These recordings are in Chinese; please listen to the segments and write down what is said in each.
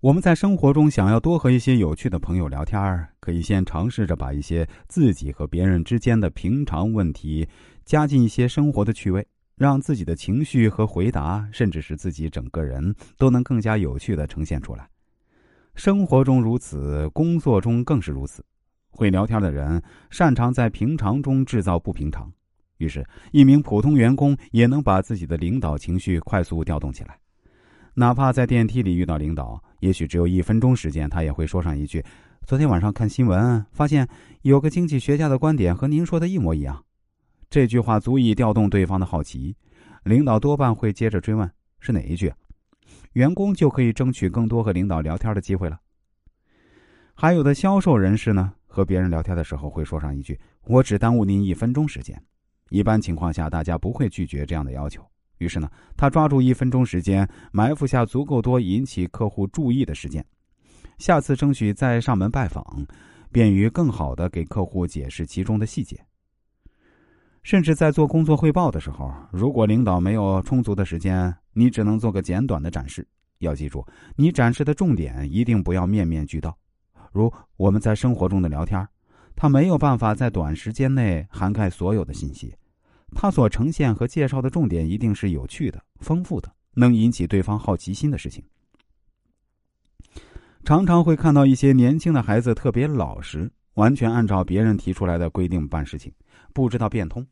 我们在生活中想要多和一些有趣的朋友聊天，可以先尝试着把一些自己和别人之间的平常问题加进一些生活的趣味，让自己的情绪和回答，甚至是自己整个人都能更加有趣的呈现出来。生活中如此，工作中更是如此。会聊天的人擅长在平常中制造不平常，于是，一名普通员工也能把自己的领导情绪快速调动起来。哪怕在电梯里遇到领导，也许只有一分钟时间，他也会说上一句：“昨天晚上看新闻，发现有个经济学家的观点和您说的一模一样。”这句话足以调动对方的好奇，领导多半会接着追问：“是哪一句？”员工就可以争取更多和领导聊天的机会了。还有的销售人士呢，和别人聊天的时候会说上一句：“我只耽误您一分钟时间。”一般情况下，大家不会拒绝这样的要求。于是呢，他抓住一分钟时间，埋伏下足够多引起客户注意的时间，下次争取再上门拜访，便于更好的给客户解释其中的细节。甚至在做工作汇报的时候，如果领导没有充足的时间，你只能做个简短的展示。要记住，你展示的重点一定不要面面俱到。如我们在生活中的聊天，他没有办法在短时间内涵盖所有的信息。他所呈现和介绍的重点一定是有趣的、丰富的，能引起对方好奇心的事情。常常会看到一些年轻的孩子特别老实，完全按照别人提出来的规定办事情，不知道变通。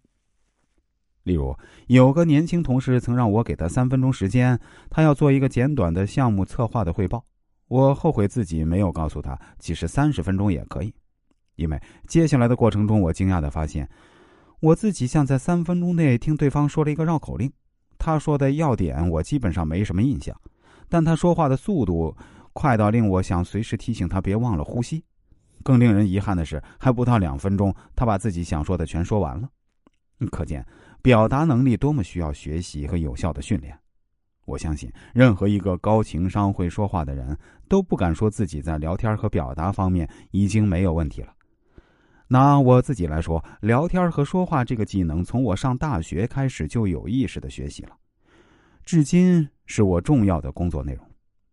例如，有个年轻同事曾让我给他三分钟时间，他要做一个简短的项目策划的汇报。我后悔自己没有告诉他，其实三十分钟也可以，因为接下来的过程中，我惊讶的发现。我自己像在三分钟内听对方说了一个绕口令，他说的要点我基本上没什么印象，但他说话的速度快到令我想随时提醒他别忘了呼吸。更令人遗憾的是，还不到两分钟，他把自己想说的全说完了。可见表达能力多么需要学习和有效的训练。我相信，任何一个高情商会说话的人都不敢说自己在聊天和表达方面已经没有问题了。拿我自己来说，聊天和说话这个技能，从我上大学开始就有意识的学习了，至今是我重要的工作内容。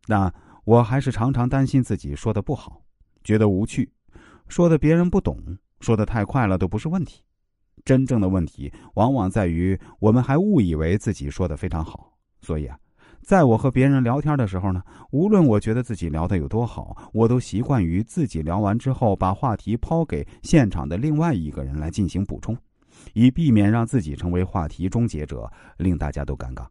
但我还是常常担心自己说的不好，觉得无趣，说的别人不懂，说的太快了都不是问题。真正的问题往往在于我们还误以为自己说的非常好，所以啊。在我和别人聊天的时候呢，无论我觉得自己聊的有多好，我都习惯于自己聊完之后把话题抛给现场的另外一个人来进行补充，以避免让自己成为话题终结者，令大家都尴尬。